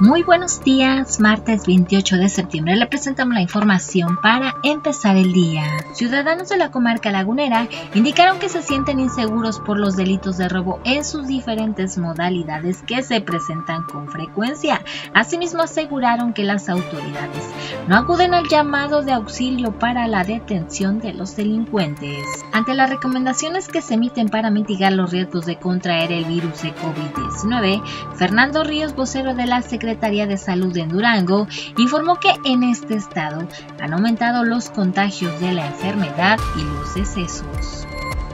Muy buenos días, martes 28 de septiembre le presentamos la información para empezar el día. Ciudadanos de la comarca lagunera indicaron que se sienten inseguros por los delitos de robo en sus diferentes modalidades que se presentan con frecuencia. Asimismo aseguraron que las autoridades no acuden al llamado de auxilio para la detención de los delincuentes. Ante las recomendaciones que se emiten para mitigar los riesgos de contraer el virus de COVID-19, Fernando Ríos, vocero de la Secretaría Secretaría de Salud en Durango informó que en este estado han aumentado los contagios de la enfermedad y los decesos.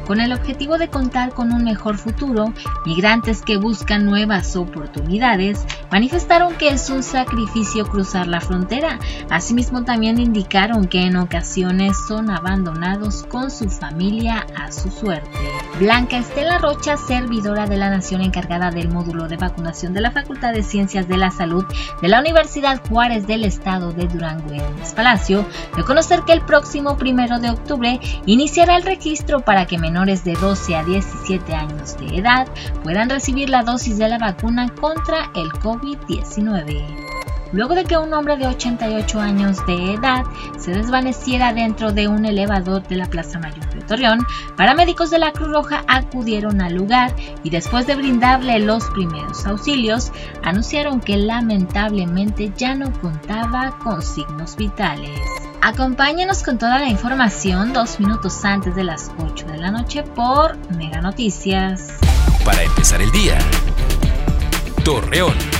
Con el objetivo de contar con un mejor futuro, migrantes que buscan nuevas oportunidades manifestaron que es un sacrificio cruzar la frontera. Asimismo, también indicaron que en ocasiones son abandonados con su familia a su suerte. Blanca Estela Rocha, servidora de la Nación encargada del módulo de vacunación de la Facultad de Ciencias de la Salud de la Universidad Juárez del Estado de Durango en Palacio, de conocer que el próximo primero de octubre iniciará el registro para que menores de 12 a 17 años de edad puedan recibir la dosis de la vacuna contra el COVID-19 luego de que un hombre de 88 años de edad se desvaneciera dentro de un elevador de la Plaza Mayor de Torreón, paramédicos de la Cruz Roja acudieron al lugar y después de brindarle los primeros auxilios, anunciaron que lamentablemente ya no contaba con signos vitales. Acompáñenos con toda la información dos minutos antes de las 8 de la noche por Mega Noticias. Para empezar el día, Torreón.